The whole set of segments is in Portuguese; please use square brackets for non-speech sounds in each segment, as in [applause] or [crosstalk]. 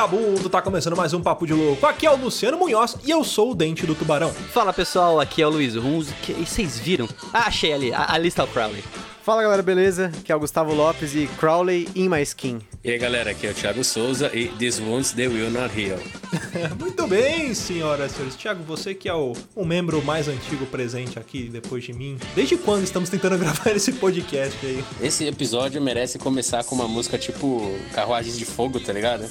vagabundo, tá começando mais um Papo de Louco. Aqui é o Luciano Munhoz e eu sou o Dente do Tubarão. Fala pessoal, aqui é o Luiz Runz. Que, e vocês viram? Ah, achei ali, a, a lista do Crowley. Fala galera, beleza? Aqui é o Gustavo Lopes e Crowley in my skin. E aí galera, aqui é o Thiago Souza e These Wounds They Will Not Heal. [laughs] Muito bem, senhoras e senhores. Tiago, você que é o, o membro mais antigo presente aqui depois de mim. Desde quando estamos tentando [laughs] gravar esse podcast aí? Esse episódio merece começar com uma música tipo Carruagens de Fogo, tá ligado?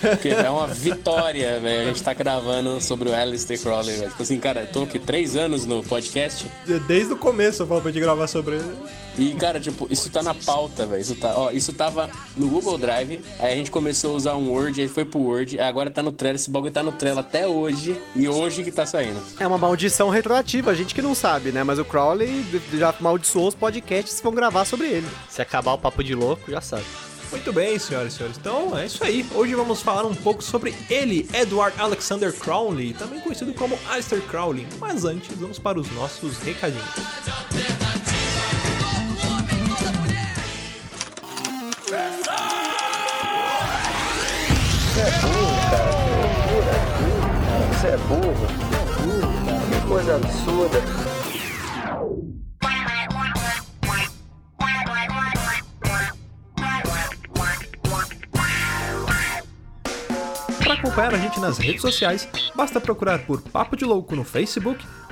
Porque é uma vitória, velho. A gente tá gravando sobre o Alistair Crowley, velho. Tipo assim, cara, eu tô aqui três anos no podcast Desde o começo eu falo pra gente gravar sobre ele. E, cara, tipo, isso tá na pauta, velho. Isso, tá, ó, isso tava no Google Drive, aí a gente começou a usar um Word, aí foi pro Word, agora tá no Trello. Esse bagulho tá no Trello até hoje e hoje que tá saindo. É uma maldição retroativa, a gente que não sabe, né? Mas o Crowley já amaldiçoou os podcasts que vão gravar sobre ele. Se acabar o papo de louco, já sabe. Muito bem, senhoras e senhores. Então é isso aí. Hoje vamos falar um pouco sobre ele, Edward Alexander Crowley, também conhecido como Aleister Crowley. Mas antes, vamos para os nossos recadinhos. Você é burro. Que coisa absurda. Para acompanhar a gente nas redes sociais, basta procurar por Papo de Louco no Facebook,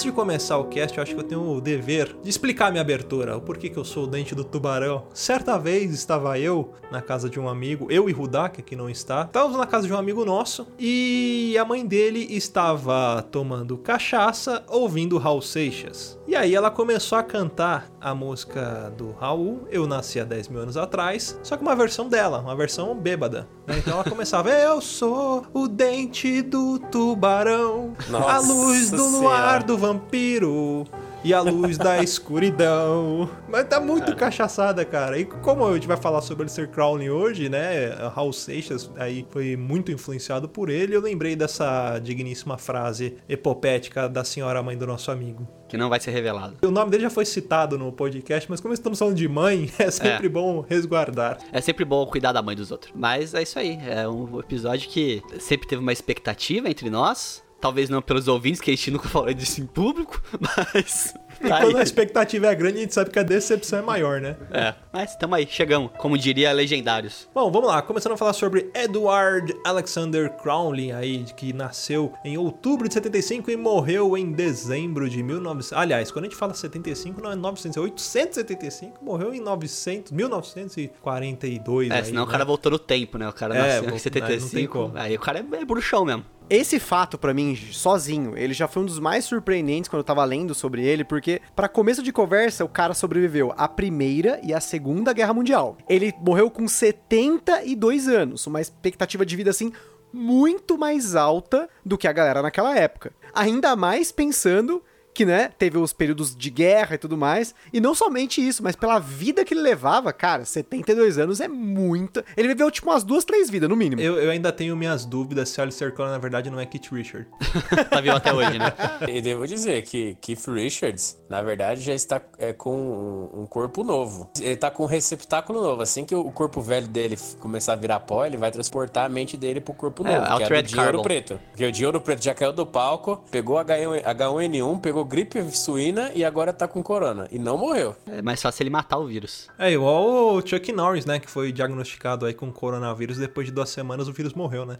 Antes de começar o cast, eu acho que eu tenho o dever de explicar minha abertura, o porquê que eu sou o dente do tubarão. Certa vez estava eu na casa de um amigo, eu e Rudá, que aqui não está. Estávamos na casa de um amigo nosso e a mãe dele estava tomando cachaça ouvindo Raul Seixas. E aí ela começou a cantar a música do Raul, Eu Nasci há 10 mil anos atrás, só que uma versão dela, uma versão bêbada. né? Então ela começava, [laughs] eu sou o dente do tubarão, a Nossa luz do Senhora. luar do vampiro e a luz da [laughs] escuridão. Mas tá muito cachaçada, cara. E como a gente vai falar sobre Alistair Crowley hoje, né? Raul Seixas aí foi muito influenciado por ele. Eu lembrei dessa digníssima frase epopética da senhora mãe do nosso amigo. Que não vai ser revelado. O nome dele já foi citado no podcast, mas como estamos falando de mãe, [laughs] é sempre É. bom resguardar. É sempre bom cuidar da mãe dos outros. Mas é isso aí. É um episódio que sempre teve uma expectativa entre nós. Talvez não pelos ouvintes, que a gente nunca falou disso em público, [laughs] mas. E tá quando a aí. expectativa é grande, a gente sabe que a decepção é maior, né? É, mas tamo aí, chegamos. Como diria legendários. Bom, vamos lá. Começando a falar sobre Edward Alexander Crowley, aí, que nasceu em outubro de 75 e morreu em dezembro de 1900. Aliás, quando a gente fala 75, não é 900, é 875, morreu em 900, 1942. É, aí, senão o né? cara voltou no tempo, né? O cara É, nasceu em não 75. tem como. Aí o cara é, é bruxão mesmo. Esse fato, pra mim, sozinho, ele já foi um dos mais surpreendentes quando eu tava lendo sobre ele, porque, pra começo de conversa, o cara sobreviveu à Primeira e à Segunda Guerra Mundial. Ele morreu com 72 anos, uma expectativa de vida, assim, muito mais alta do que a galera naquela época. Ainda mais pensando que, né, teve os períodos de guerra e tudo mais. E não somente isso, mas pela vida que ele levava, cara, 72 anos é muito. Ele viveu, tipo, umas duas, três vidas, no mínimo. Eu, eu ainda tenho minhas dúvidas se Alistair Crowley, na verdade, não é Kit Richard. [laughs] tá vivo até hoje, né? E devo dizer que Keith Richards, na verdade, já está é, com um, um corpo novo. Ele está com um receptáculo novo. Assim que o corpo velho dele começar a virar pó, ele vai transportar a mente dele pro corpo É, novo, que é Altered do de ouro preto. Porque o de ouro preto já caiu do palco, pegou H1, H1N1, pegou gripe suína e agora tá com corona. E não morreu. É mais fácil ele matar o vírus. É igual o Chuck Norris, né? Que foi diagnosticado aí com coronavírus. Depois de duas semanas o vírus morreu, né?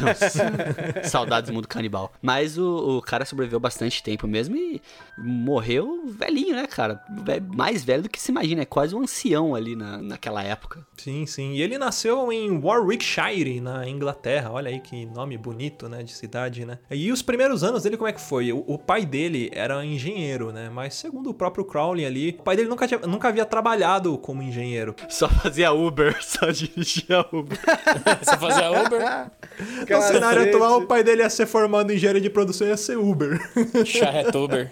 Nossa. [laughs] Saudades do mundo canibal. Mas o, o cara sobreviveu bastante tempo mesmo e morreu velhinho, né, cara? Mais velho do que se imagina. É quase um ancião ali na, naquela época. Sim, sim. E ele nasceu em Warwickshire, na Inglaterra. Olha aí que nome bonito, né? De cidade, né? E os primeiros anos dele, como é que foi? O, o pai dele era engenheiro, né? Mas segundo o próprio Crowley ali, o pai dele nunca, tinha- nunca havia trabalhado como engenheiro. [laughs] Só fazia Uber, [laughs] só dirigia Uber. [laughs] Você fazia Uber, No cenário atual, o pai dele ia ser formado em engenharia de produção e ia ser Uber. charretuber.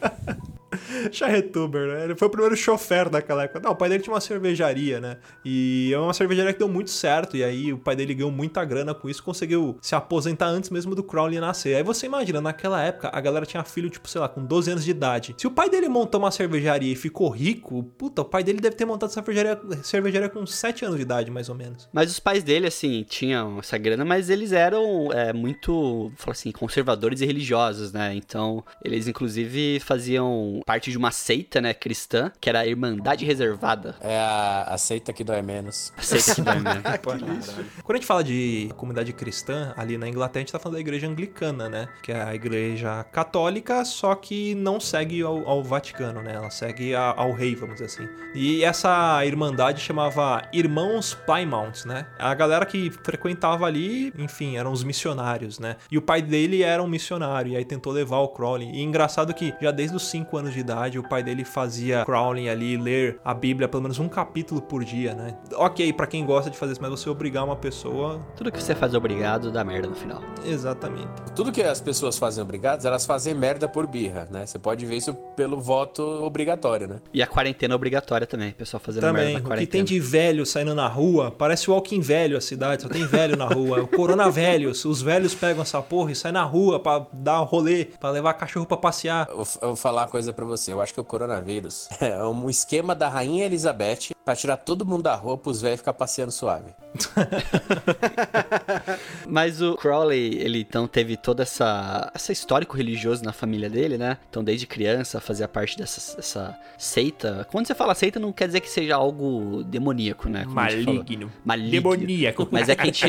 [laughs] Charretuber, né? Ele foi o primeiro chofer daquela época. Não, o pai dele tinha uma cervejaria, né? E é uma cervejaria que deu muito certo. E aí o pai dele ganhou muita grana com isso, conseguiu se aposentar antes mesmo do Crowley nascer. Aí você imagina, naquela época a galera tinha filho, tipo, sei lá, com 12 anos de idade. Se o pai dele montou uma cervejaria e ficou rico, puta, o pai dele deve ter montado cervejaria, cervejaria com 7 anos de idade, mais ou menos. Mas os pais dele, assim, tinham essa grana, mas eles eram é, muito, assim, conservadores e religiosos, né? Então, eles inclusive faziam parte de uma seita, né, cristã, que era a Irmandade Reservada. É a, a seita que dói menos. A seita que vai, né? [laughs] Quando a gente fala de comunidade cristã, ali na Inglaterra a gente tá falando da igreja anglicana, né? Que é a igreja católica, só que não segue ao, ao Vaticano, né? Ela segue a- ao rei, vamos dizer assim. E essa irmandade chamava Irmãos Plymouth, né? A galera que frequentava ali, enfim, eram os missionários, né? E o pai dele era um missionário, e aí tentou levar o Crowley. E engraçado que já desde os 5 anos de idade, o pai dele fazia Crowley ali ler a Bíblia pelo menos um capítulo por dia, né? Ok, pra quem gosta de fazer isso, mas você obrigar uma pessoa. Tudo que você faz obrigado dá merda no final. Exatamente. Tudo que as pessoas fazem obrigadas, elas fazem merda por birra, né? Você pode ver isso pelo voto obrigatório, né? E a quarentena é obrigatória também, o pessoal fazendo Também, merda na o que quarentena. tem de velho saindo na rua, parece o Walking Velho a cidade, só tem velho na rua. O Corona Velhos, os velhos pegam essa porra e saem na rua pra dar um rolê, pra levar cachorro pra passear. Eu, eu vou falar uma coisa pra você. Eu acho que o coronavírus [laughs] é um esquema da rainha Elizabeth pra tirar todo mundo da rua pros velhos ficar passeando suave. [laughs] Mas o Crowley, ele então teve toda essa, essa histórico religioso na família dele, né? Então desde criança fazia parte dessa, dessa seita. Quando você fala seita, não quer dizer que seja algo demoníaco, né? Como falou. Maligno. Demoníaco. [laughs] Mas é que a gente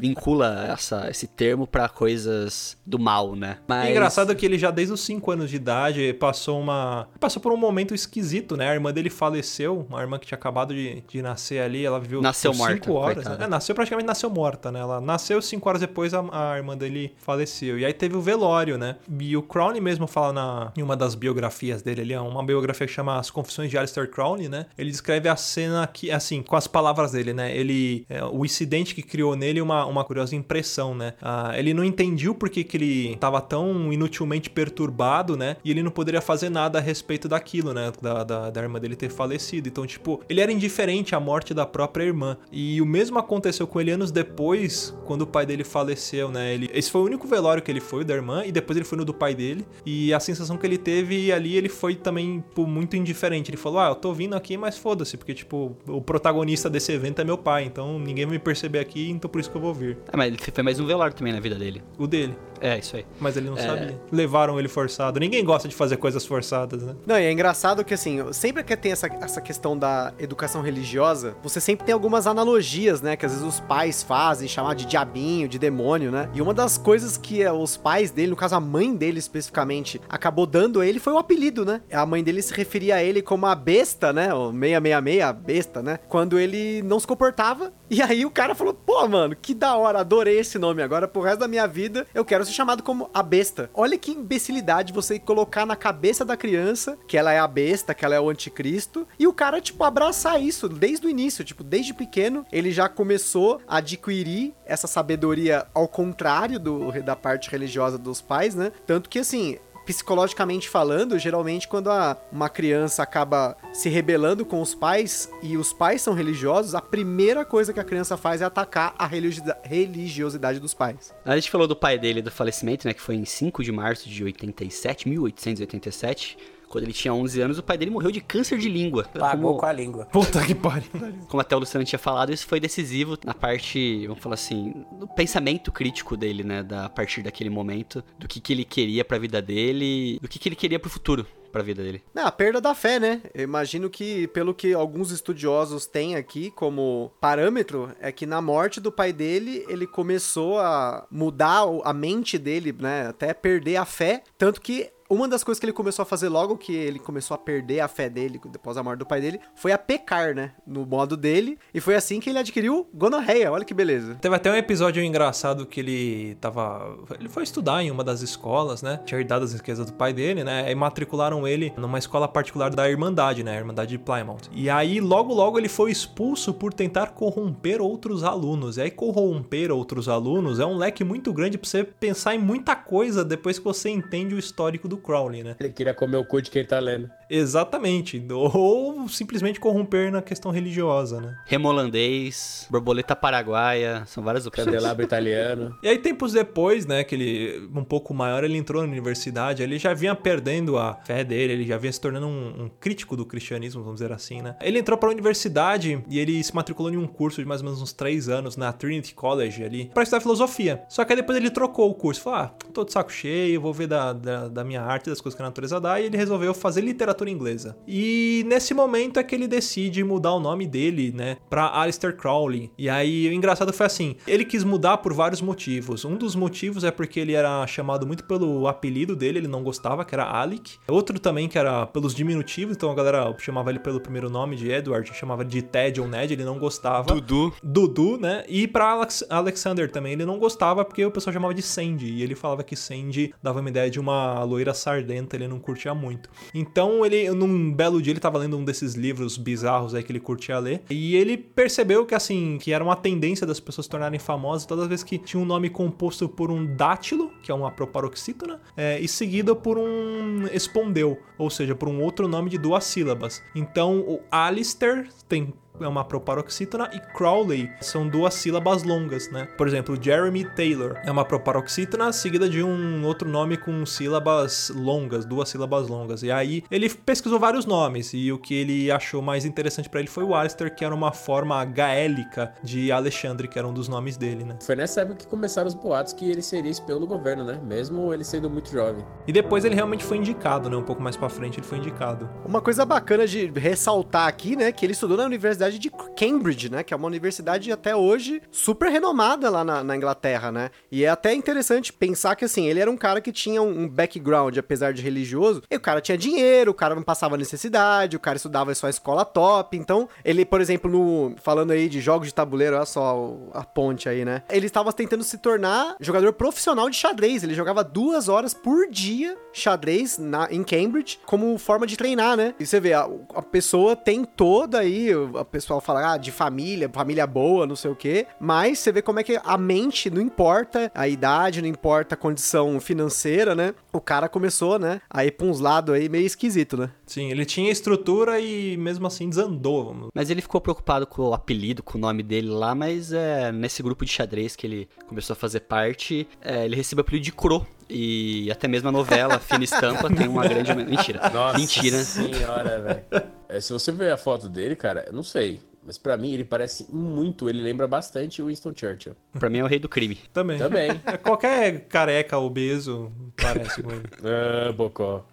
vincula essa, esse termo pra coisas do mal, né? Mas... É engraçado que ele já desde os 5 anos de idade passou uma. Passou por um momento esquisito, né? A irmã dele faleceu, uma irmã que tinha acabado de, de nascer ali, ela viveu Nasceu morta, cinco horas. né? É, nasceu praticamente nasceu morta, né? Ela nasceu 5 horas depois, a, a irmã dele faleceu. E aí teve o velório, né? E o Crowley mesmo fala na, em uma das biografias dele ali, é uma biografia que chama As Confissões de Alistair Crowley, né? Ele descreve a cena que, assim, com as palavras dele, né? Ele. é, o incidente que criou nele uma, uma curiosa impressão, né? Ah, ele não entendia por que, que ele tava tão inutilmente perturbado, né? E ele não poderia fazer nada a respeito daquilo, né? Da, da, da irmã dele ter falecido. Então, tipo, ele era indiferente à morte da própria irmã. E o mesmo aconteceu com ele anos depois, quando o pai dele faleceu, né? Ele, esse foi o único velório que ele foi, o da irmã, e depois ele foi no do pai dele. E a sensação que ele teve ali, ele foi também tipo, muito indiferente. Ele falou: Ah, eu tô vindo aqui, mas foda-se, porque, tipo, o protagonista desse evento é meu pai, então ninguém vai me perceber aqui, então por isso que eu vou vir. Ah, mas ele foi mais um velório também na vida dele. O dele. É, isso aí. Mas ele não É. sabia. Levaram ele forçado. Ninguém gosta de fazer coisas forçadas, né? Não, e é engraçado que assim, sempre que tem essa, essa questão da educação religiosa, você sempre tem algumas analogias, né? Que às vezes os pais fazem, chamar de diabinho, de demônio, né? E uma das coisas que eh, os pais dele, no caso a mãe dele especificamente, acabou dando a ele foi o apelido, né? A mãe dele se referia a ele como a besta, né? O 666, a besta, né? Quando ele não se comportava. E aí o cara falou: pô, mano, que da hora, adorei esse nome. Agora pro resto da minha vida eu quero ser chamado como a besta. Olha que imbecilidade você colocar na cabeça da criança que ela é a besta, que ela é o anticristo, e o cara, tipo, abraçar isso desde o início. Tipo, desde pequeno, ele já começou a adquirir essa sabedoria ao contrário do, da parte religiosa dos pais, né? Tanto que, assim, psicologicamente falando, geralmente quando a- uma criança acaba se rebelando com os pais e os pais são religiosos, a primeira coisa que a criança faz é atacar a religiosidade, dos pais. A gente falou do pai dele do falecimento, né? Que foi em 5 de março de 87, 1887. Quando ele tinha 11 anos, o pai dele morreu de câncer de língua. Pagou como, com a língua. Puta que pariu. como até o Luciano tinha falado, isso foi decisivo na parte, vamos falar assim, do pensamento crítico dele, né? Da, a partir daquele momento, do que, que ele queria pra vida dele, do que, que ele queria pro futuro pra vida dele. É, a perda da fé, né? Eu imagino que, pelo que alguns estudiosos têm aqui como parâmetro, é que na morte do pai dele, ele começou a mudar a mente dele, né? Até perder a fé. Tanto que uma das coisas que ele começou a fazer logo que ele começou a perder a fé dele, depois da morte do pai dele, foi a pecar, né? No modo dele. E foi assim que ele adquiriu gonorreia. Olha que beleza. Teve até um episódio engraçado que ele tava. Ele foi estudar em uma das escolas, né? Tinha herdado as riquezas do pai dele, né? E matricularam ele numa escola particular da Irmandade, né? A Irmandade de Plymouth. E aí, logo, logo, ele foi expulso por tentar corromper outros alunos. E aí, corromper outros alunos é um leque muito grande pra você pensar em muita coisa depois que você entende o histórico do Crowley, né? Ele queria comer o cu de quem tá lendo. Exatamente. Ou simplesmente corromper na questão religiosa, né? Remolandês, borboleta paraguaia, são várias opções. Candelabro italiano. E aí, tempos depois, né, que ele, um pouco maior, ele entrou na universidade, ele já vinha perdendo a fé dele, ele já vinha se tornando um, um crítico do cristianismo, vamos dizer assim, né? Ele entrou pra universidade e ele se matriculou em um curso de mais ou menos uns três anos na Trinity College ali, pra estudar filosofia. Só que aí depois ele trocou o curso, falou, ah, tô de saco cheio, vou ver da, da, da minha arte, das coisas que a natureza dá, e ele resolveu fazer literatura inglesa. E nesse momento é que ele decide mudar o nome dele, né, pra Aleister Crowley. E aí o engraçado foi assim, ele quis mudar por vários motivos. Um dos motivos é porque ele era chamado muito pelo apelido dele, ele não gostava, que era Alec. Outro também que era pelos diminutivos, então a galera chamava ele pelo primeiro nome de Edward, chamava de Ted ou Ned, ele não gostava. Dudu. Dudu, né? E pra Alex- Alexander também, ele não gostava porque o pessoal chamava de Sandy. E ele falava que Sandy dava uma ideia de uma loira sardenta, ele não curtia muito. Então, ele, num belo dia, ele tava lendo um desses livros bizarros aí que ele curtia ler. E ele percebeu que, assim, que era uma tendência das pessoas se tornarem famosas todas as vezes que tinha um nome composto por um dátilo, que é uma proparoxítona, é, e seguido por um espondeu, ou seja, por um outro nome de duas sílabas. Então, o Alistair tem é uma proparoxítona e Crowley são duas sílabas longas, né? Por exemplo, Jeremy Taylor é uma proparoxítona seguida de um outro nome com sílabas longas, duas sílabas longas. E aí ele pesquisou vários nomes e o que ele achou mais interessante pra ele foi o Alistair, que era uma forma gaélica de Alexandre, que era um dos nomes dele, né? Foi nessa época que começaram os boatos que ele seria espião do governo, né? Mesmo ele sendo muito jovem. E depois ele realmente foi indicado, né? Um pouco mais pra frente ele foi indicado. Uma coisa bacana de ressaltar aqui, né, que ele estudou na Universidade de Cambridge, né, que é uma universidade até hoje super renomada lá na, na Inglaterra, né? E é até interessante pensar que, assim, ele era um cara que tinha um, um background, apesar de religioso, e o cara tinha dinheiro, o cara não passava necessidade, o cara estudava só escola top, então, ele, por exemplo, no, falando aí de jogos de tabuleiro, olha só a ponte aí, né? Ele estava tentando se tornar jogador profissional de xadrez, ele jogava duas horas por dia xadrez na, em Cambridge como forma de treinar, né? E você vê, a, a pessoa tem toda aí, a pessoal fala ah, de família, família boa, não sei o quê, mas você vê como é que a mente, não importa a idade, não importa a condição financeira, né? O cara começou, né, a ir pra uns lados aí meio esquisito, né? Sim, ele tinha estrutura e mesmo assim desandou, vamos Mas ele ficou preocupado com o apelido, com o nome dele lá, mas é, nesse grupo de xadrez que ele começou a fazer parte, é, ele recebeu o apelido de Cro. E até mesmo a novela Fina Estampa tem uma grande. Mentira. Nossa Mentira. senhora, velho. É, se você ver a foto dele, cara, eu não sei. Mas pra mim ele parece muito, ele lembra bastante o Winston Churchill. Pra mim é o rei do crime. Também. Também. [laughs] É, Qualquer careca obeso parece com ele. ah, Bocó.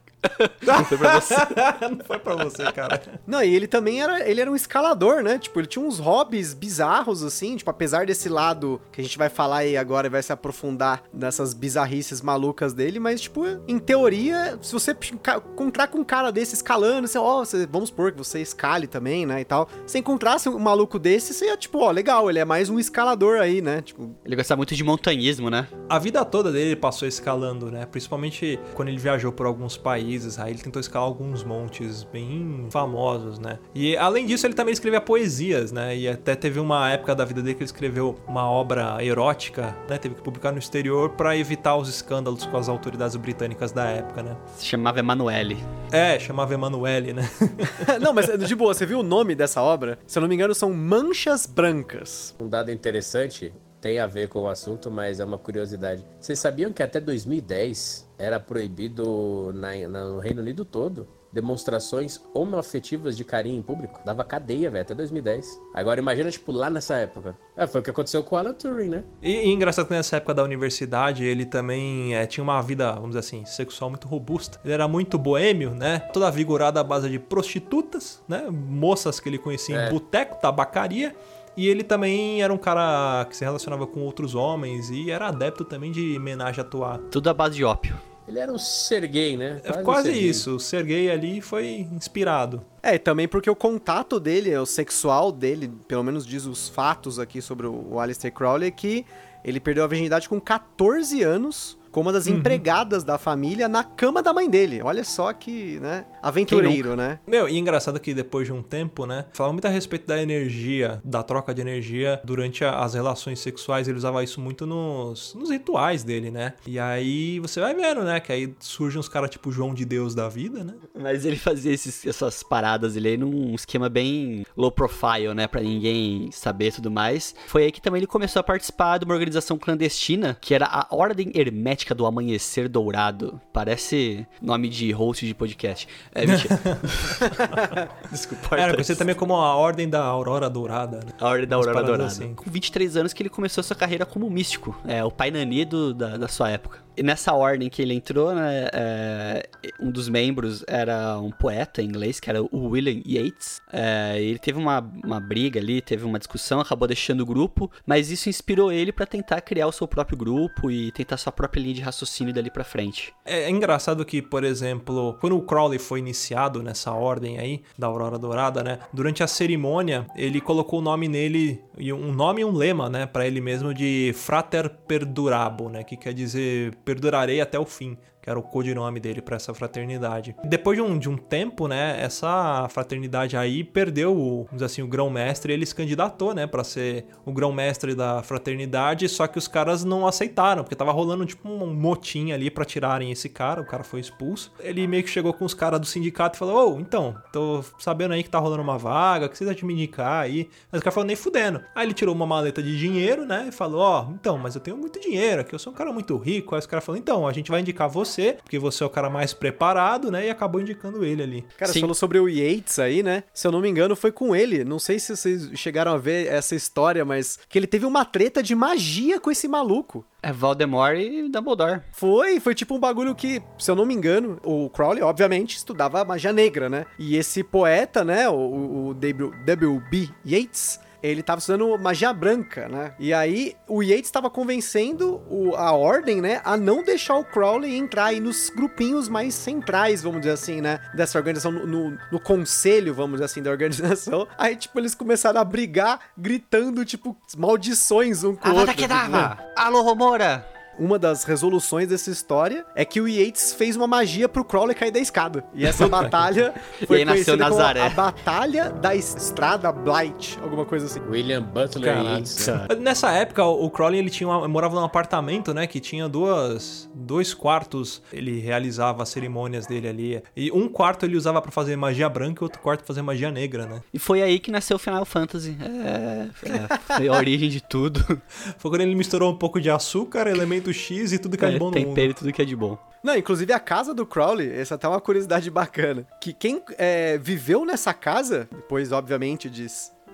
Não foi pra você. [laughs] Não foi pra você, cara. Não, e ele também era, ele era um escalador, né? Tipo, ele tinha uns hobbies bizarros, assim, tipo, apesar desse lado que a gente vai falar aí agora e vai se aprofundar nessas bizarrices malucas dele, mas, tipo, em teoria, se você encontrar com um cara desse escalando, você, ó, você- vamos supor que você escale também, né, e tal. Se encontrasse um maluco desse, você ia, tipo, ó, legal, ele é mais um escalador aí, né? Tipo, Ele gostava muito de montanhismo, né? A vida toda dele ele passou escalando, né? Principalmente quando ele viajou por alguns países países, aí ele tentou escalar alguns montes bem famosos, né? E além disso, ele também escrevia poesias, né? E até teve uma época da vida dele que ele escreveu uma obra erótica, né? Teve que publicar no exterior para evitar os escândalos com as autoridades britânicas da época, né? Se chamava Emanuele. É, chamava Emanuele, né? [laughs] não, mas de boa, você viu o nome dessa obra? Se eu não me engano, são Manchas Brancas. Um dado interessante, tem a ver com o assunto, mas é uma curiosidade. Vocês sabiam que até 2010 era proibido na, no Reino Unido todo demonstrações homoafetivas de carinho em público? Dava cadeia, velho, até 2010. Agora imagina, tipo, lá nessa época. É, foi o que aconteceu com o Alan Turing, né? E, e engraçado que nessa época da universidade ele também é, tinha uma vida, vamos dizer assim, sexual muito robusta. Ele era muito boêmio, né? Toda vigorada à base de prostitutas, né? Moças que ele conhecia É. em boteco, tabacaria. E ele também era um cara que se relacionava com outros homens e era adepto também de homenagem a toar. Tudo à base de ópio. Ele era um Sergei, né? É um quase Sergei. isso, o Sergei ali foi inspirado. É, e também porque o contato dele, o sexual dele, pelo menos diz os fatos aqui sobre o Aleister Crowley, é que ele perdeu a virgindade com 14 anos com uma das empregadas da família na cama da mãe dele. Olha só que, né, aventureiro, né? Meu, e engraçado que depois de um tempo, né, falava muito a respeito da energia, da troca de energia durante a- as relações sexuais, ele usava isso muito nos, nos rituais dele, né? E aí você vai vendo, né, que aí surgem uns caras tipo João de Deus da vida, né? Mas ele fazia esses- essas paradas ele aí num esquema bem low profile, né? Pra ninguém saber e tudo mais. Foi aí que também ele começou a participar de uma organização clandestina, que era a Ordem Hermética do Amanhecer Dourado. Parece nome de host de podcast. É, mentira. [laughs] Desculpa. Era Arthur. conhecido também como a Ordem da Aurora Dourada, né? A Ordem da Aurora Dourada. assim. Com 23 anos que ele começou sua carreira como místico. É, o pai Nani do- da, da sua época. E nessa ordem que ele entrou, né, é, um dos membros era um poeta inglês, que era o William Yeats. É, ele teve uma, uma briga ali, teve uma discussão, acabou deixando o grupo, mas isso inspirou ele pra tentar criar o seu próprio grupo e tentar sua própria linha de raciocínio dali pra frente. É engraçado que, por exemplo, quando o Crowley foi iniciado nessa ordem aí, da Aurora Dourada, né? Durante a cerimônia, ele colocou o nome nele, um nome e um lema, né? Pra ele mesmo de Frater Perdurabo, né? Que quer dizer perdurarei até o fim. Que era o codinome dele pra essa fraternidade. Depois de um, de um tempo, né? Essa fraternidade aí perdeu, o, vamos assim, o grão-mestre. Ele se candidatou, né? Pra ser o grão-mestre da fraternidade. Só que os caras não aceitaram, porque tava rolando tipo um motim ali pra tirarem esse cara. O cara foi expulso. Ele meio que chegou com os caras do sindicato e falou: Ô, então, tô sabendo aí que tá rolando uma vaga, que vocês me indicar aí? Mas o cara falou: nem fudendo. Aí ele tirou uma maleta de dinheiro, né? E falou: Ó, então, mas eu tenho muito dinheiro aqui, eu sou um cara muito rico. Aí os caras falaram: então, a gente vai indicar você, porque você é o cara mais preparado, né? E acabou indicando ele ali. Cara, Sim. você falou sobre o Yates aí, né? Se eu não me engano, foi com ele. Não sei se vocês chegaram a ver essa história, mas que ele teve uma treta de magia com esse maluco. É Voldemort e Dumbledore. Foi, foi tipo um bagulho que, se eu não me engano, o Crowley, obviamente, estudava magia negra, né? E esse poeta, né, o, o, o W.B. Yeats, ele tava estudando magia branca, né? E aí o Yates estava convencendo o- a ordem, né, a não deixar o Crowley entrar aí nos grupinhos mais centrais, vamos dizer assim, né? Dessa organização, no, no- no conselho, vamos dizer assim, da organização. [laughs] Aí, tipo, eles começaram a brigar, gritando, tipo, maldições um com o outro. tipo, Kedavra! Alô, Romora! Uma das resoluções dessa história é que o Yates fez uma magia pro Crowley cair da escada. E essa [laughs] batalha foi aí nasceu conhecida como Nazaré. a Batalha da Estrada Blight, alguma coisa assim. William Butler Caralho. Yeats. né? Nessa época, o Crowley ele tinha uma- morava num apartamento, né? Que tinha duas, dois quartos. Ele realizava as cerimônias dele ali. E um quarto ele usava pra fazer magia branca e outro quarto pra fazer magia negra, né? E foi aí que nasceu o Final Fantasy. É, é, foi a origem de tudo. [laughs] Foi quando ele misturou um pouco de açúcar, elemento X e tudo que é de bom no mundo. tempero e tudo que é de bom. Não, inclusive a casa do Crowley, essa é até uma curiosidade [laughs] bacana, que quem é, viveu nessa casa, depois, obviamente, de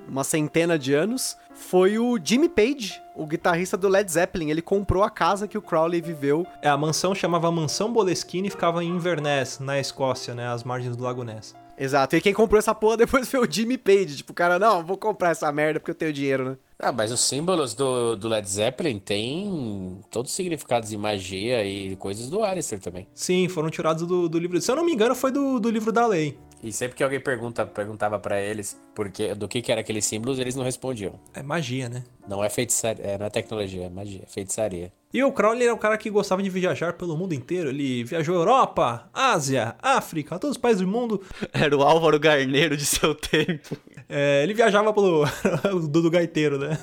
uma centena de anos, foi o Jimmy Page, o guitarrista do Led Zeppelin. Ele comprou a casa que o Crowley viveu. É, a mansão chamava Mansão Boleskine e ficava em Inverness, na Escócia, né? Às margens do Lago Ness. Exato, e quem comprou essa porra depois foi o Jimmy Page. Tipo, o cara, não, vou comprar essa merda porque eu tenho dinheiro, né? Ah, mas os símbolos do, do Led Zeppelin têm todos os significados de magia e coisas do Alistair também. Sim, foram tirados do, do livro. Se eu não me engano, foi do, do livro da lei. E sempre que alguém pergunta, perguntava pra eles porque, do que, que era aqueles símbolos, eles não respondiam. É magia, né? Não é feitiçaria, é, não é tecnologia, é magia, é feitiçaria. E o Crowley era um cara que gostava de viajar pelo mundo inteiro. Ele viajou Europa, Ásia, África, todos os países do mundo. Era o Álvaro Garneiro de seu tempo. É, ele viajava pelo. [laughs] o Dudu Gaiteiro, né?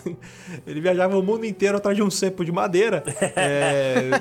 Ele viajava o mundo inteiro atrás de um cepo de madeira. É... [laughs]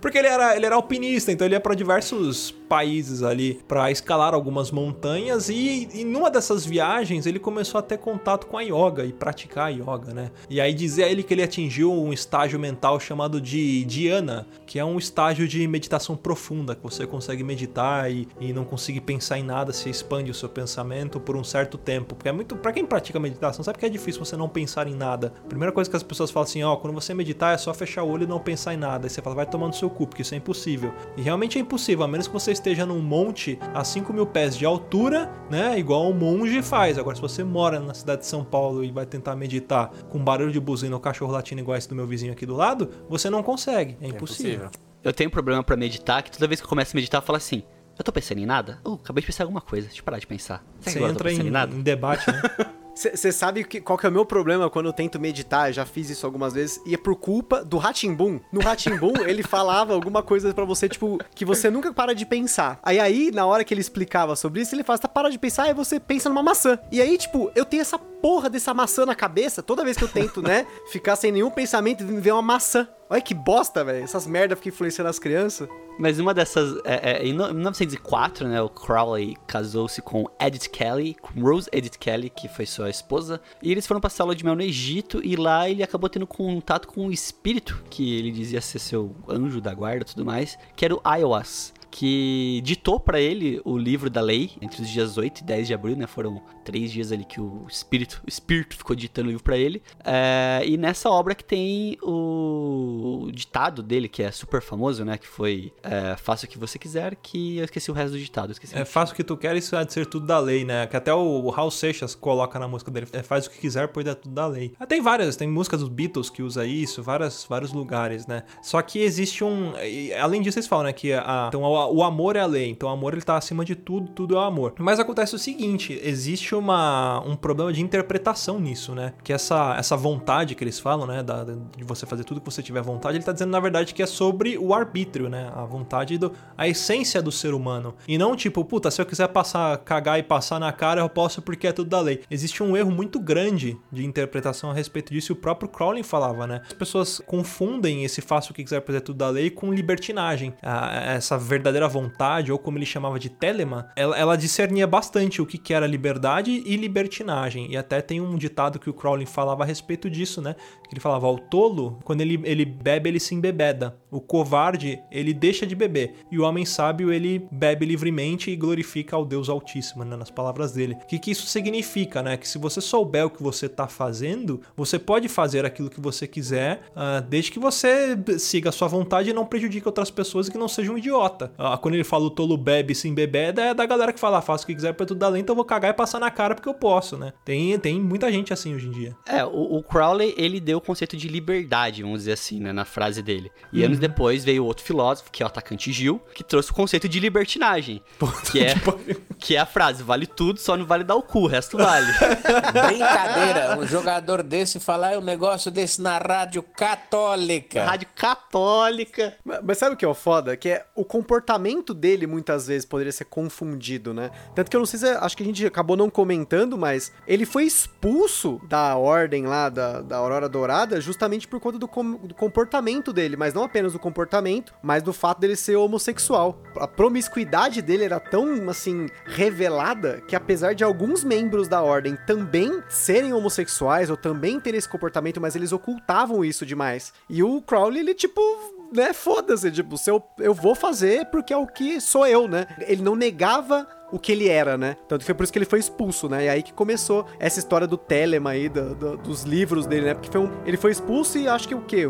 Porque ele era, ele era alpinista, então ele ia para diversos países ali para escalar algumas montanhas. E, e numa dessas viagens ele começou a ter contato com a yoga e praticar a yoga, né? E aí dizia ele que ele atingiu um estágio mental chamado de Dhyana, que é um estágio de meditação profunda, que você consegue meditar e, e não conseguir pensar em nada, se expande o seu pensamento por um certo tempo. Porque é muito. para quem pratica meditação, sabe que é difícil você não pensar em nada. Primeira coisa que as pessoas falam assim: ó, quando você meditar é só fechar o olho e não pensar em nada. Aí você fala, vai tomando seu cu, porque isso é impossível. E realmente é impossível, a menos que você esteja num monte a 5 mil pés de altura, né? Igual um monge faz. Agora, se você mora na cidade de São Paulo e vai tentar meditar com barulho de buzina ou cachorro latindo igual esse do meu vizinho aqui do lado, você não consegue. É impossível. Eu tenho um problema pra meditar, que toda vez que eu começo a meditar, eu falo assim: Eu tô pensando em nada? Uh, acabei de pensar em alguma coisa, deixa eu parar de pensar. Será Você agora eu tô entra pensando em, em nada? em debate, né? [laughs] Você sabe que, qual que é o meu problema quando eu tento meditar? Eu já fiz isso algumas vezes. E é por culpa do Ratimbum. No Ratimbum, [laughs] ele falava alguma coisa pra você, tipo, que você nunca para de pensar. Aí, aí, na hora que ele explicava sobre isso, ele fala, tá, para de pensar, e você pensa numa maçã. E aí, tipo, eu tenho essa porra dessa maçã na cabeça, toda vez que eu tento, né, [laughs] ficar sem nenhum pensamento me ver uma maçã. Olha que bosta, velho. Essas merda ficam influenciando as crianças. Mas uma dessas. É, é, em no- 1904, né, o Crowley casou-se com Edith Kelly, com Rose Edith Kelly, que foi sua esposa. E eles foram passar a lua de mel no Egito. E lá ele acabou tendo contato com um espírito, que ele dizia ser seu anjo da guarda e tudo mais, que era o Iowas. Que ditou pra ele o livro da lei entre os dias 8 e 10 de abril, né? Foram três dias ali que o espírito, o espírito ficou ditando o livro pra ele. É, e nessa obra que tem o, ditado dele, que é super famoso, né? Que foi é, Faça o que você quiser, que eu esqueci o resto do ditado. Esqueci. É faz o que tu quer, isso há de ser tudo da lei, né? Que até o, o Raul Seixas coloca na música dele, é, faz o que quiser, pois é tudo da lei. Ah, Tem várias, tem músicas dos Beatles que usa isso, várias, vários lugares, né? Só que existe um... Além disso, vocês falam, né? Que a, então, o, o amor é a lei, então o amor ele tá acima de tudo, tudo é o amor. Mas acontece o seguinte, existe uma, um problema de interpretação nisso, né? Que essa, essa vontade que eles falam, né? Da, de você fazer tudo que você tiver vontade, ele tá dizendo, na verdade, que é sobre o arbítrio, né? A vontade, do, a essência do ser humano. E não tipo, puta, se eu quiser passar, cagar e passar na cara, eu posso porque é tudo da lei. Existe um erro muito grande de interpretação a respeito disso, e o próprio Crowley falava, né? As pessoas confundem esse faça o que quiser fazer tudo da lei com libertinagem. Essa verdadeira vontade, ou como ele chamava de telema, ela, ela discernia bastante o que, que era liberdade e libertinagem. E até tem um ditado que o Crowley falava a respeito disso, né? Que ele falava, o tolo, quando ele, ele bebe, ele se embebeda. O covarde, ele deixa de beber. E o homem sábio, ele bebe livremente e glorifica ao Deus Altíssimo, né? Nas palavras dele. O que, que isso significa, né? Que se você souber o que você tá fazendo, você pode fazer aquilo que você quiser, ah, desde que você siga a sua vontade e não prejudique outras pessoas e que não seja um idiota. Ah, quando ele fala o tolo bebe se embebeda, é da galera que fala, faça o que quiser pra tudo da lei, então eu vou cagar e passar na cara porque eu posso, né? Tem, tem muita gente assim hoje em dia. É, o, o Crowley, ele deu o conceito de liberdade, vamos dizer assim, né, na frase dele. E anos depois veio outro filósofo, que é o atacante Gil, que trouxe o conceito de libertinagem. [laughs] que, é, que é a frase, vale tudo, só não vale dar o cu, o resto vale. [laughs] Brincadeira, um [laughs] jogador desse falar um negócio desse na rádio católica. Rádio católica. Mas mas sabe o que é o foda? Que é o comportamento dele muitas vezes poderia ser confundido, né? Tanto que eu não sei se acho que a gente acabou não comentando, mas ele foi expulso da ordem lá da, da Aurora Dourada justamente por conta do, com- do comportamento dele, mas não apenas do comportamento, mas do fato dele ser homossexual. A promiscuidade dele era tão assim revelada que apesar de alguns membros da ordem também serem homossexuais ou também terem esse comportamento, mas eles ocultavam isso demais. E o Crowley, ele tipo né, foda-se, tipo, se eu, eu vou fazer porque é o que sou eu, né? Ele não negava o que ele era, né? Tanto que foi por isso que ele foi expulso, né? E aí que começou essa história do Telema aí, do- do- dos livros dele, né? Porque foi um- ele foi expulso e acho que o quê?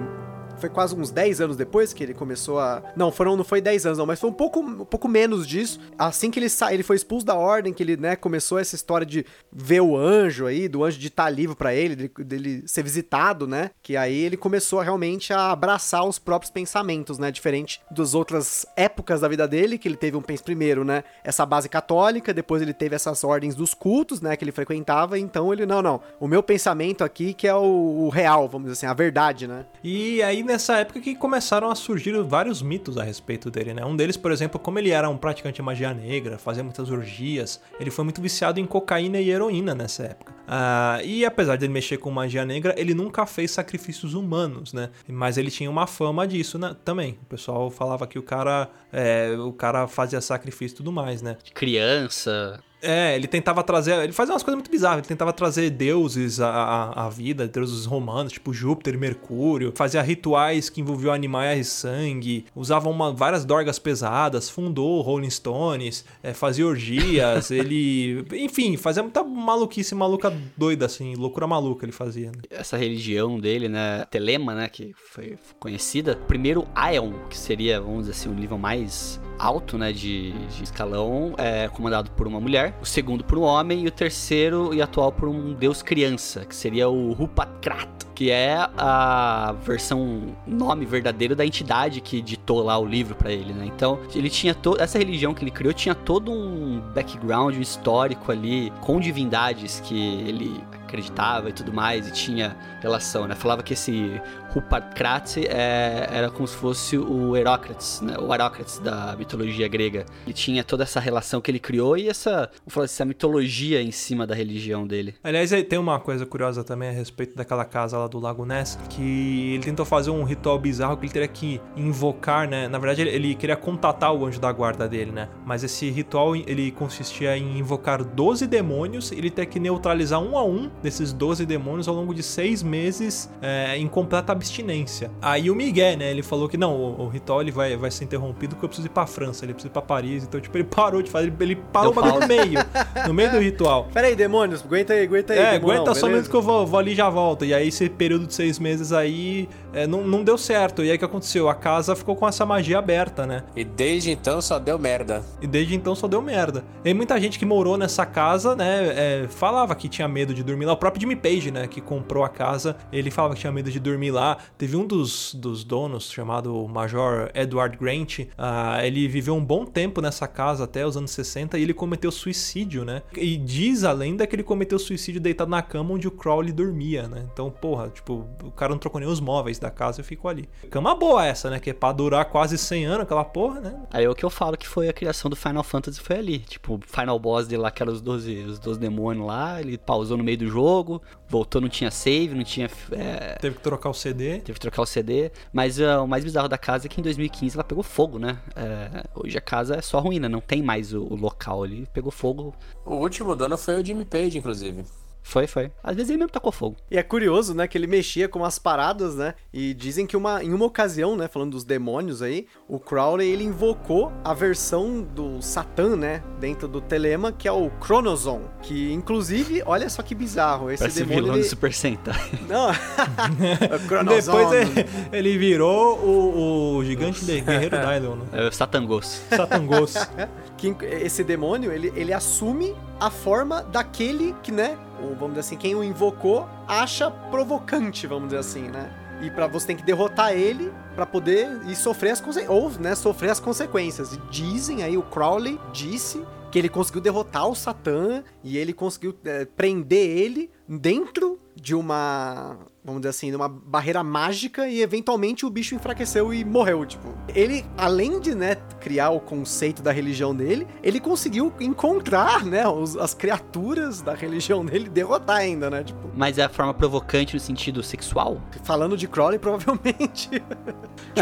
Foi quase uns 10 anos depois que ele começou a. Não, foram, não foi 10 anos, não, mas foi um pouco, um pouco menos disso. Assim que ele sa... ele foi expulso da ordem, que ele, né, começou essa história de ver o anjo aí, do anjo de estar livre pra ele, dele, dele ser visitado, né? Que aí ele começou realmente a abraçar os próprios pensamentos, né? Diferente das outras épocas da vida dele, que ele teve um primeiro, né? Essa base católica, depois ele teve essas ordens dos cultos, né? Que ele frequentava, então ele, não, não. O meu pensamento aqui que é o, o real, vamos dizer assim, a verdade, né? E aí nessa época que começaram a surgir vários mitos a respeito dele, né? Um deles, por exemplo, como ele era um praticante de magia negra, fazia muitas orgias, ele foi muito viciado em cocaína e heroína nessa época. Ah, e apesar de ele mexer com magia negra, ele nunca fez sacrifícios humanos, né? Mas ele tinha uma fama disso né? também. O pessoal falava que o cara, é, o cara fazia sacrifício e tudo mais, né? Criança. É, ele tentava trazer. Ele fazia umas coisas muito bizarras. Ele tentava trazer deuses à, à, vida, deuses romanos, tipo Júpiter e Mercúrio. Fazia rituais que envolviam animais e sangue. Usava uma, várias dorgas pesadas. Fundou Rolling Stones. É, fazia orgias. [laughs] ele. Enfim, fazia muita maluquice, maluca doida, assim. Loucura maluca ele fazia. Né? Essa religião dele, né? Telema, né? Que foi conhecida. Primeiro, Aeon, que seria, vamos dizer assim, o nível mais alto, né? De, de escalão, é comandado por uma mulher o segundo por um homem e o terceiro e atual por um deus criança, que seria o Rupakrat, que é a versão nome verdadeiro da entidade que ditou lá o livro para ele, né? Então, ele tinha toda essa religião que ele criou tinha todo um background um histórico ali com divindades que ele acreditava e tudo mais, e tinha relação, né? Falava que esse Rupakrat é, era como se fosse o Herócrates, né? O Herócrates da mitologia grega. Ele tinha toda essa relação que ele criou e essa, falar assim, essa mitologia em cima da religião dele. Aliás, aí tem uma coisa curiosa também a respeito daquela casa lá do Lago Ness, que ele tentou fazer um ritual bizarro que ele teria que invocar, né? Na verdade, ele, ele queria contatar o anjo da guarda dele, né? Mas esse ritual, ele consistia em invocar 12 demônios, ele teria que neutralizar um a um desses 12 demônios ao longo de seis meses é, em completa abstinência. Aí o Miguel, né, ele falou que não, o, o, ritual ele vai, vai ser interrompido porque eu preciso ir pra França, ele precisa ir pra Paris, então tipo, ele parou de fazer, ele parou o no meio, no meio do ritual. [laughs] Pera aí, demônios, aguenta aí, aguenta aí, É, demônio, aguenta só minuto que eu vou, vou ali e já volto. E aí esse período de seis meses aí é, não, não deu certo. E aí o que aconteceu? A casa ficou com essa magia aberta, né? E desde então só deu merda. E desde então só deu merda. E muita gente que morou nessa casa, né, é, falava que tinha medo de dormir lá. O próprio Jimmy Page, né, que comprou a casa, ele falava que tinha medo de dormir lá. Teve um dos, dos donos, chamado Major Edward Grant, ah, ele viveu um bom tempo nessa casa até os anos 60 e ele cometeu suicídio, né? E diz a lenda que ele cometeu suicídio deitado na cama onde o Crowley dormia, né? Então, porra, tipo, o cara não trocou nem os móveis da casa e ficou ali. Cama boa essa, né? Que é pra durar quase 100 anos, aquela porra, né? Aí é o que eu falo que foi a criação do Final Fantasy foi ali. Tipo, o Final Boss dele lá, que era os 12, os 12 demônios lá, ele pausou no meio do jogo, voltou, não tinha save, não tinha. é, Teve que trocar o CD. teve que trocar o CD. Mas é, o mais bizarro da casa é que em 2015 ela pegou fogo, né? É, hoje a casa é só ruína, não tem mais o, o local ali. Pegou fogo. O último dono foi o Jimmy Page, inclusive. Foi, foi. Às vezes ele mesmo tacou fogo. E é curioso, né, que ele mexia com as paradas, né? E dizem que uma, em uma ocasião, né, falando dos demônios aí, o Crowley ele invocou a versão do Satã, né, dentro do Telema, que é o Chronozon, que inclusive, olha só que bizarro, esse Parece demônio vilão ele... do Super Sentai. [laughs] Não. [laughs] o Chronozon. Depois ele, ele virou o, o gigante de [laughs] guerreiro Dylon, né? É o Satangos. Satangos. Que esse demônio, ele, ele assume a forma daquele que, né, o, vamos dizer assim, quem o invocou acha provocante, vamos dizer assim, né? E para você tem que derrotar ele para poder e sofrer as ou, né, sofrer as consequências. Dizem aí, o Crowley disse que ele conseguiu derrotar o Satã e ele conseguiu é, prender ele dentro de uma, vamos dizer assim, de uma barreira mágica e eventualmente o bicho enfraqueceu e morreu, tipo. Ele, além de, né, criar o conceito da religião dele, ele conseguiu encontrar, né, os- as criaturas da religião dele e derrotar ainda, né, tipo. Mas é a forma provocante no sentido sexual? Falando de Crowley, provavelmente. Tipo,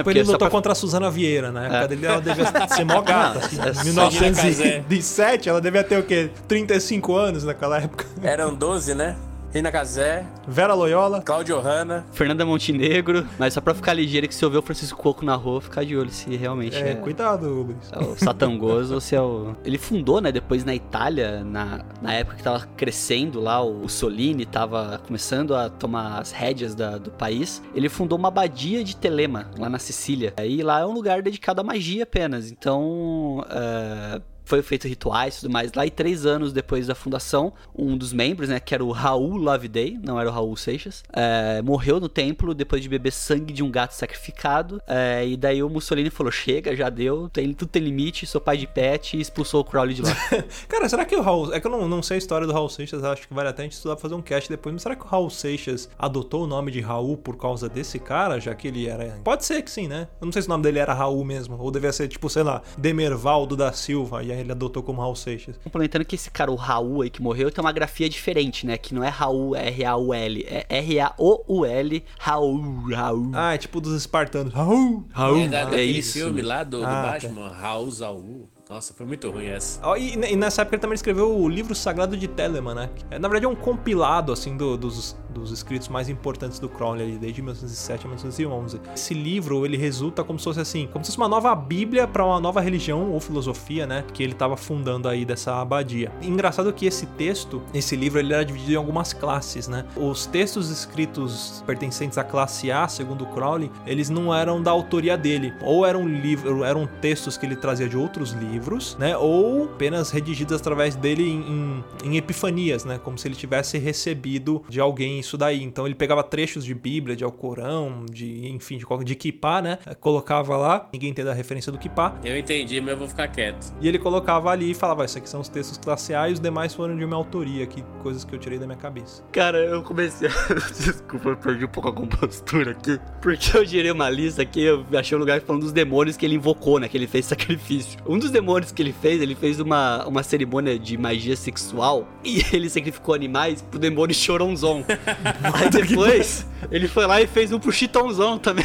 porque ele lutou pra- contra a Suzana Vieira, né? Na época É. dele ela devia ser mó gata. Não, assim, é só- 1907, ela devia ter o quê? 35 anos naquela época. Eram 12, né? Reina Casé, Vera Loyola. Claudio Hanna. Fernanda Montenegro, mas só pra ficar ligeiro que se eu ver o Francisco Coco na rua, ficar de olho se realmente É, é, cuidado, Luiz. é o Satangoso ou se é o... Ele fundou, né, depois na Itália, na, na época que tava crescendo lá, o Mussolini tava começando a tomar as rédeas da- do país, ele fundou uma abadia de Telema, lá na Sicília. E lá é um lugar dedicado à magia apenas, então... é, Foi feito rituais e tudo mais lá, e três anos depois da fundação, um dos membros, né, que era o Raul Loveday, não era o Raul Seixas, é, morreu no templo depois de beber sangue de um gato sacrificado. é, e daí o Mussolini falou: chega, já deu, tem, tudo tem limite, sou pai de pet, e expulsou o Crowley de lá. [laughs] Cara, será que o Raul. É que eu não, não sei a história do Raul Seixas, acho que vale até a gente estudar fazer um cast depois. Mas será que o Raul Seixas adotou o nome de Raul por causa desse cara, já que ele era. Pode ser que sim, né? Eu não sei se o nome dele era Raul mesmo. Ou devia ser, tipo, sei lá, Demervaldo da Silva. E aí ele adotou como Raul Seixas. Complementando que esse cara, o Raul aí que morreu, tem uma grafia diferente, né? Que não é Raul R-A-U-L, é R-A-O-U-L, Raul, Raul. Ah, é tipo dos espartanos. Raul! Raul! É, da- daquele isso. filme lá do, do Ah, tá. Batman, Raul Zaul. Nossa, foi muito ruim essa. Ó, E, e nessa época ele também escreveu o livro sagrado de Telemann, né? É, Na verdade é um compilado, assim, do- dos, dos escritos mais importantes do Crowley, ali, desde 1907 a 1911. Esse livro, ele resulta como se fosse assim, como se fosse uma nova bíblia para uma nova religião ou filosofia, né? Que ele estava fundando aí dessa abadia. Engraçado que esse texto, esse livro, ele era dividido em algumas classes, né? Os textos escritos pertencentes à classe A, segundo Crowley, eles não eram da autoria dele. Ou eram livros, eram textos que ele trazia de outros livros, né? Ou apenas redigidos através dele em, em- em epifanias, né? Como se ele tivesse recebido de alguém isso daí. Então ele pegava trechos de Bíblia, de Alcorão, de enfim, de, qual- de Kipá, né? Colocava lá, ninguém entende a referência do Kipá. Eu entendi, mas eu vou ficar quieto. E ele colocava ali e falava: Isso aqui são os textos classe A e os demais foram de minha autoria, que coisas que eu tirei da minha cabeça. Cara, eu comecei. [laughs] Desculpa, eu perdi um pouco a compostura aqui. Porque eu girei uma lista aqui, eu achei um lugar falando dos demônios que ele invocou, né? Que ele fez [laughs] sacrifício. Um dos demônios que ele fez, ele fez uma, uma cerimônia de magia sexual e [laughs] ele sacrificou animais pro demônio Choronzon. Aí depois, ele foi lá e fez um pro Chitonzão também.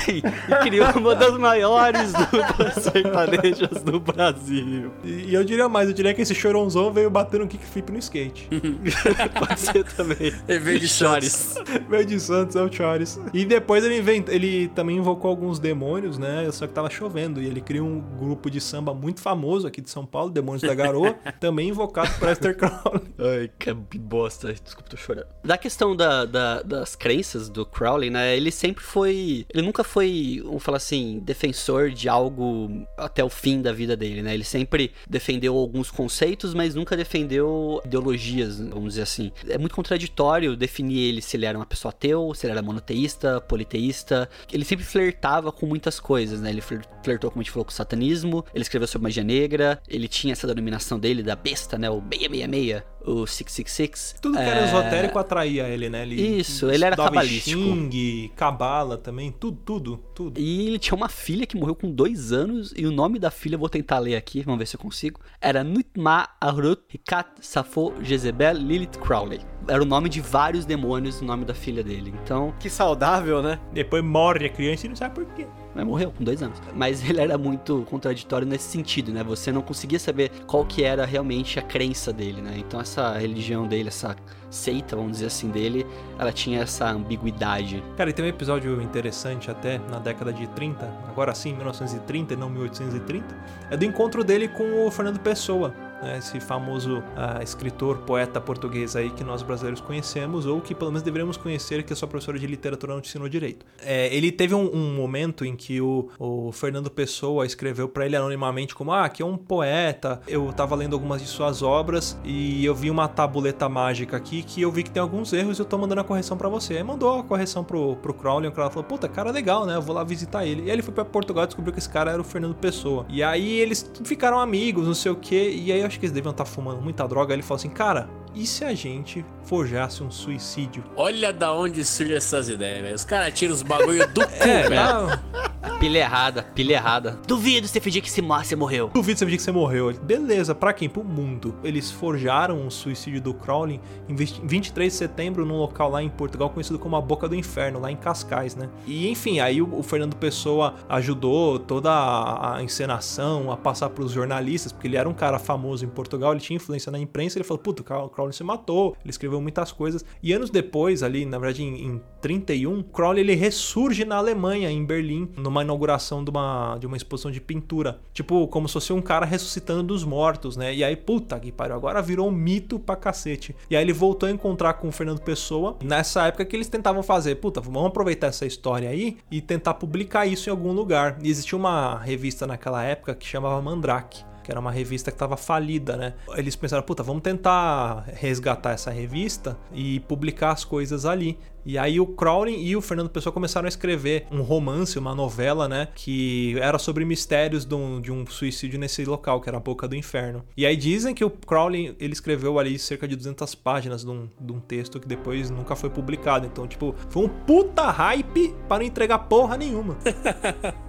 E criou uma das maiores duplas sertanejas do Brasil. E, e eu diria mais: eu diria que esse choronzão veio bater um kickflip no skate. [laughs] Pode ser também. Ele veio de Chores. Veio de Santos, é o Chares. E depois ele, invent... ele também invocou alguns demônios, né? Só que tava chovendo. E ele criou um grupo de samba muito famoso aqui de São Paulo, Demônios da Garoa, [laughs] também invocado por Esther Crowley. Ai, que bosta. Desculpa, tô chorando. Da questão da, da- das crenças do Crowley, né? Ele sempre foi. Ele nunca foi, vamos falar assim, defensor de algo até o fim da vida dele, né? Ele sempre defendeu alguns conceitos, mas nunca defendeu ideologias, vamos dizer assim. É muito contraditório definir ele se ele era uma pessoa ateu, se ele era monoteísta, politeísta. Ele sempre flertava com muitas coisas, né? Ele flertou, como a gente falou, com o satanismo, ele escreveu sobre magia negra, ele tinha essa denominação dele da besta, né? O 666, o 666. Tudo que era É, esotérico atraía ele, né? Ele Isso, ele era cabalístico. Xing, cabala também, tudo, tudo, tudo. E ele tinha uma filha que morreu com dois anos, e o nome da filha, eu vou tentar ler aqui, vamos ver se eu consigo. Era Nutma Arut Hikat Safo Jezebel Lilith Crowley. Era o nome de vários demônios, o nome da filha dele. Então, Que saudável, né? Depois morre a criança e não sabe por quê. Mas morreu com dois anos. Mas ele era muito contraditório nesse sentido, né? Você não conseguia saber qual que era realmente a crença dele, né? Então essa religião dele, essa seita, vamos dizer assim, dele, ela tinha essa ambiguidade. Cara, e tem um episódio interessante até na década de 30, agora sim, 1930 e não 1830, é do encontro dele com o Fernando Pessoa, né, esse famoso ah, escritor, poeta português aí que nós brasileiros conhecemos, ou que pelo menos deveríamos conhecer, que a sua professora de literatura não te ensinou direito. É, ele teve um, um momento em que o, o Fernando Pessoa escreveu para ele anonimamente como, ah, que é um poeta, eu tava lendo algumas de suas obras e eu vi uma tabuleta mágica aqui que eu vi que tem alguns erros e eu tô mandando a correção para você. Aí mandou a correção pro, pro Crowley, o Crowley falou, puta, cara legal, né? Eu vou lá visitar ele. E aí ele foi para Portugal e descobriu que esse cara era o Fernando Pessoa. E aí eles ficaram amigos, não sei o que, e aí acho que eles deviam estar fumando muita droga. Aí ele falou assim, cara, e se a gente forjasse um suicídio? Olha da onde surgem essas ideias, velho. Os caras tiram os bagulho do cu, [laughs] É, velho. Pilha errada, pilha errada. Duvido você fingir que se você morreu. Duvido você dizer que você morreu. Beleza, pra quem? Pro mundo. Eles forjaram o suicídio do Crowley em 20 23 de setembro num local lá em Portugal conhecido como a Boca do Inferno, lá em Cascais, né? E enfim, aí o, o Fernando Pessoa ajudou toda a, a encenação a passar pros jornalistas, porque ele era um cara famoso em Portugal, ele tinha influência na imprensa, ele falou, puta, o Crow- o Crowley se matou, ele escreveu muitas coisas. E anos depois, ali, na verdade, em, em 31, Crowley ele ressurge na Alemanha, em Berlim, numa inauguração de uma, de uma exposição de pintura. Tipo, como se fosse um cara ressuscitando dos mortos, né? E aí, puta que pariu, agora virou um mito pra cacete. E aí ele voltou a encontrar com o Fernando Pessoa, nessa época que eles tentavam fazer, puta, vamos aproveitar essa história aí e tentar publicar isso em algum lugar. E existia uma revista naquela época que chamava Mandrake que era uma revista que estava falida, né? Eles pensaram, puta, vamos tentar resgatar essa revista e publicar as coisas ali. E aí o Crowley e o Fernando Pessoa começaram a escrever um romance, uma novela, né? Que era sobre mistérios de um, de um suicídio nesse local, que era a Boca do Inferno. E aí dizem que o Crowley, ele escreveu ali cerca de 200 páginas de um, de um texto que depois nunca foi publicado. Então, tipo, foi um puta hype para não entregar porra nenhuma. [laughs]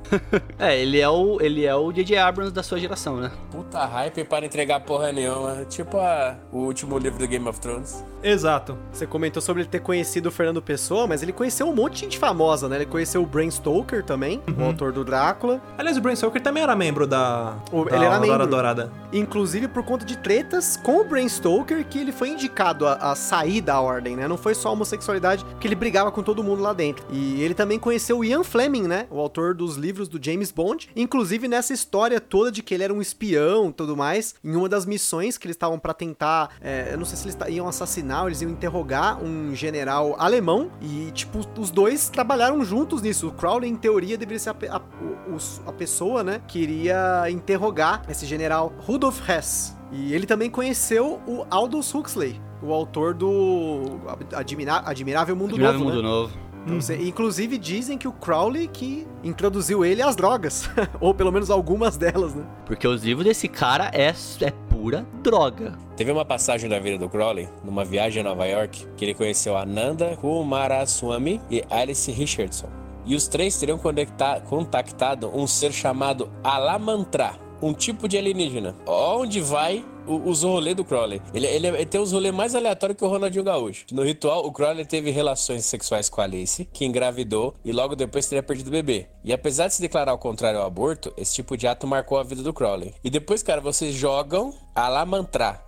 É, ele é o ele é o J.J. Abrams da sua geração, né? Puta hype para entregar porra nenhuma. Tipo a, o último livro do Game of Thrones. Exato. Você comentou sobre ele ter conhecido o Fernando Pessoa, mas ele conheceu um monte de gente famosa, né? Ele conheceu o Bram Stoker também, o autor do Drácula. Aliás, o Bram Stoker também era membro da, O- da ele era Aurora membro. Dourada. Inclusive por conta de tretas com o Bram Stoker, que ele foi indicado a, a sair da ordem, né? Não foi só homossexualidade, porque ele brigava com todo mundo lá dentro. E ele também conheceu o Ian Fleming, né? O autor dos livros do James Bond. Inclusive nessa história toda de que ele era um espião e tudo mais, em uma das missões que eles estavam pra tentar. é, eu não sei se eles iam assassinar eles iam interrogar um general alemão. E, tipo, os dois trabalharam juntos nisso. O Crowley, em teoria, deveria ser a, a- a pessoa, né? Que iria interrogar esse general Rudolf Hess. E ele também conheceu o Aldous Huxley, o autor do Admira- Admirável Mundo Admirável Novo, Mundo né? Novo. Então, você- inclusive dizem que o Crowley que introduziu ele às drogas, [laughs] ou pelo menos algumas delas, né? Porque os livros desse cara é, é pura droga. Teve uma passagem da vida do Crowley, numa viagem a Nova York, que ele conheceu Ananda Kumaraswamy e Alice Richardson. E os três teriam contactado um ser chamado Alamantra, um tipo de alienígena. Onde vai os rolês do Crowley? Ele, ele- ele tem os rolês mais aleatórios que o Ronaldinho Gaúcho. No ritual, o Crowley teve relações sexuais com a Alice, que engravidou e logo depois teria perdido o bebê. E apesar de se declarar o contrário ao aborto, esse tipo de ato marcou a vida do Crowley. E depois, cara, vocês jogam Alamantra.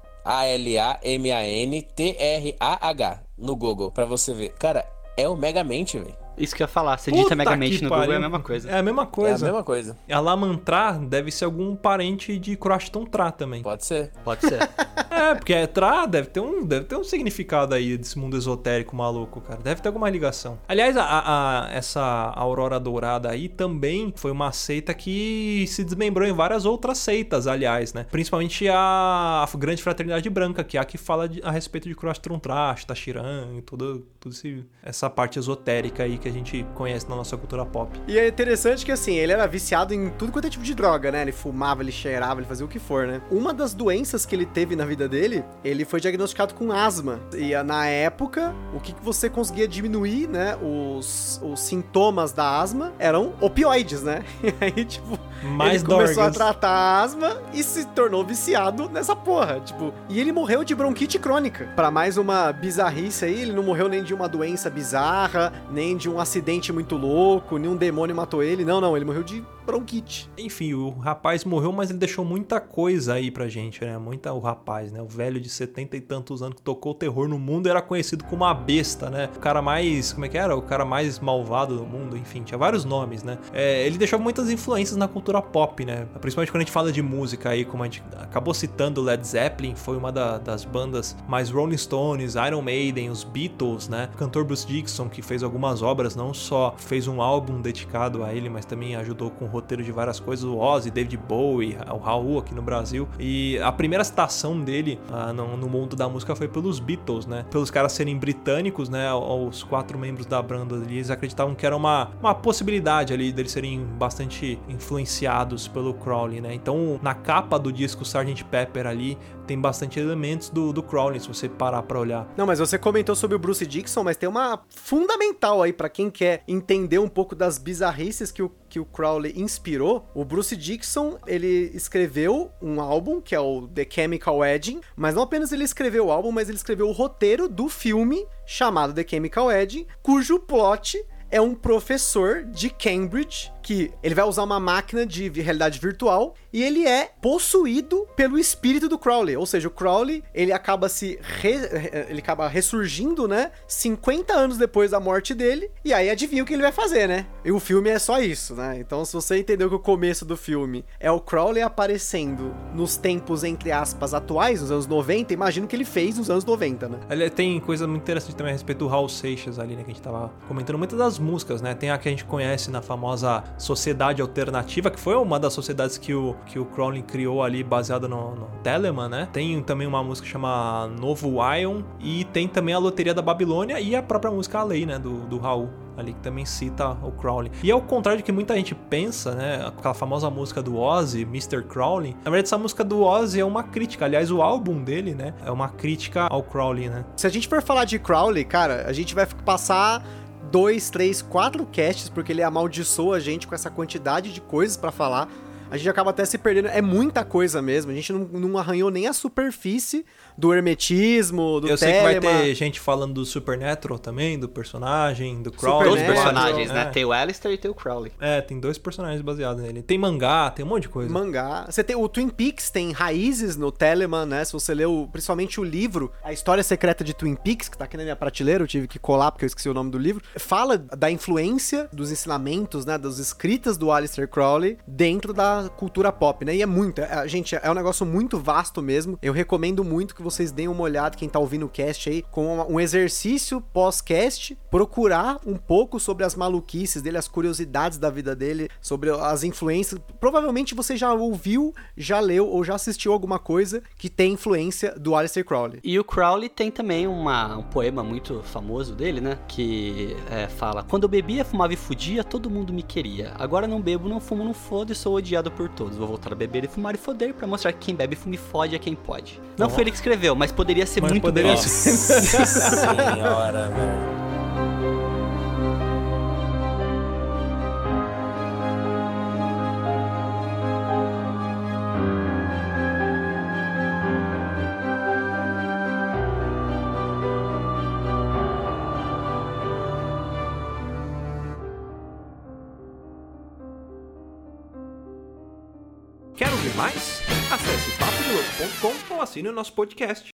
A-L-A-M-A-N-T-R-A-H no Google pra você ver. Cara, é o Megamente, velho. Isso que eu ia falar. Você digita Puta Megamente que no Google é a pariu. mesma coisa. É a mesma É a coisa. mesma coisa. A Lamantra deve ser algum parente de Croashton Tra também. Pode ser. Pode ser. [laughs] É, porque é Tra deve ter, um, deve ter um significado aí desse mundo esotérico maluco, cara. Deve ter alguma ligação. Aliás, a, a- essa Aurora Dourada aí também foi uma seita que se desmembrou em várias outras seitas, aliás, né? Principalmente a, a Grande Fraternidade Branca, que é a que fala de- a respeito de Croastron Tra, Tashiran e tudo, tudo esse- essa parte esotérica aí que a gente conhece na nossa cultura pop. E é interessante que, assim, ele era viciado em tudo quanto é tipo de droga, né? Ele fumava, ele cheirava, ele fazia o que for, né? Uma das doenças que ele teve na vida dele, ele foi diagnosticado com asma. E ah, na época, o que, que você conseguia diminuir, né? Os, os sintomas da asma eram opioides, né? [laughs] E aí, tipo, Mais ele começou a dorgas. tratar a asma e se tornou viciado nessa porra, tipo. E ele morreu de bronquite crônica. Pra mais uma bizarrice aí, ele não morreu nem de uma doença bizarra, nem de um acidente muito louco, nenhum demônio matou ele. Não, não, ele morreu de bronquite. Enfim, o rapaz morreu, mas ele deixou muita coisa aí pra gente, né? Muita o rapaz, né? O velho de setenta e tantos anos que tocou o terror no mundo era conhecido como a besta, né? O cara mais, como é que era? O cara mais malvado do mundo, enfim, tinha vários nomes, né? É, ele deixou muitas influências na cultura pop, né? Principalmente quando a gente fala de música aí, como a gente acabou citando Led Zeppelin, foi uma da- das bandas mais Rolling Stones, Iron Maiden, os Beatles, né? O cantor Bruce Dixon, que fez algumas obras, não só fez um álbum dedicado a ele, mas também ajudou com o roteiro de várias coisas, o Ozzy, David Bowie, o Raul aqui no Brasil. E a primeira citação dele ah, no, no mundo da música foi pelos Beatles, né? Pelos caras serem britânicos, né? Os quatro membros da banda ali, eles acreditavam que era uma, uma possibilidade ali deles serem bastante influenciados pelo Crowley, né? Então, na capa do disco Sgt. Pepper ali, tem bastante elementos do, do Crowley, se você parar pra olhar. Não, mas você comentou sobre o Bruce Dixon, mas tem uma fundamental aí pra quem quer entender um pouco das bizarrices que o, que o Crowley inspirou. O Bruce Dixon, ele escreveu um álbum, que é o The Chemical Wedding, mas não apenas ele escreveu o álbum, mas ele escreveu o roteiro do filme chamado The Chemical Wedding, cujo plot é um professor de Cambridge que ele vai usar uma máquina de realidade virtual e ele é possuído pelo espírito do Crowley. Ou seja, o Crowley, ele acaba se re- ele acaba ressurgindo, né? 50 anos depois da morte dele. E aí adivinha o que ele vai fazer, né? E o filme é só isso, né? Então, se você entendeu que o começo do filme é o Crowley aparecendo nos tempos, entre aspas, atuais, nos anos 90, imagino que ele fez nos anos 90, né? Ele tem coisa muito interessante também a respeito do Raul Seixas ali, né? Que a gente tava comentando muitas das músicas, né? Tem a que a gente conhece na famosa Sociedade Alternativa, que foi uma das sociedades que o, que o Crowley criou ali, baseada no, no Telemann, né? Tem também uma música que chama Novo Ion, e tem também a Loteria da Babilônia e a própria música A Lei, né? Do, do Raul. Ali que também cita o Crowley. E ao contrário do que muita gente pensa, né? Aquela famosa música do Ozzy, Mr. Crowley. Na verdade, essa música do Ozzy é uma crítica. Aliás, o álbum dele, né? É uma crítica ao Crowley, né? Se a gente for falar de Crowley, cara, a gente vai passar dois, três, quatro casts, porque ele amaldiçoa a gente com essa quantidade de coisas pra falar. A gente acaba até se perdendo. É muita coisa mesmo. A gente não, não arranhou nem a superfície do hermetismo, do Eu sei que vai ter gente falando do Supernatural também, do personagem, do Crowley. Supernatural, personagens, né? É. Tem o Alistair e tem o Crowley. É, tem dois personagens baseados nele. Tem mangá, tem um monte de coisa. Mangá. Você tem o Twin Peaks tem raízes no Telemann, né? Se você leu principalmente o livro A História Secreta de Twin Peaks, que tá aqui na minha prateleira, eu tive que colar porque eu esqueci o nome do livro, fala da influência dos ensinamentos, né, das escritas do Aleister Crowley dentro da cultura pop, né? E é muito, é, gente, é um negócio muito vasto mesmo. Eu recomendo muito que vocês deem uma olhada quem tá ouvindo o cast aí com um exercício pós-cast, procurar um pouco sobre as maluquices dele, as curiosidades da vida dele, sobre as influências. Provavelmente você já ouviu, já leu ou já assistiu alguma coisa que tem influência do Aleister Crowley. E o Crowley tem também uma- um poema muito famoso dele, né? Que é, fala: Quando eu bebia, fumava e fudia, todo mundo me queria. Agora não bebo, não fumo, não fodo e sou odiado por todos. Vou voltar a beber e fumar e foder pra mostrar que quem bebe, fuma e fode é quem pode. Não foi ele que escreveu, mas poderia ser Mas muito poderia bem. ser. Nossa senhora, velho. Acesse papodelouco.com ou assine o nosso podcast.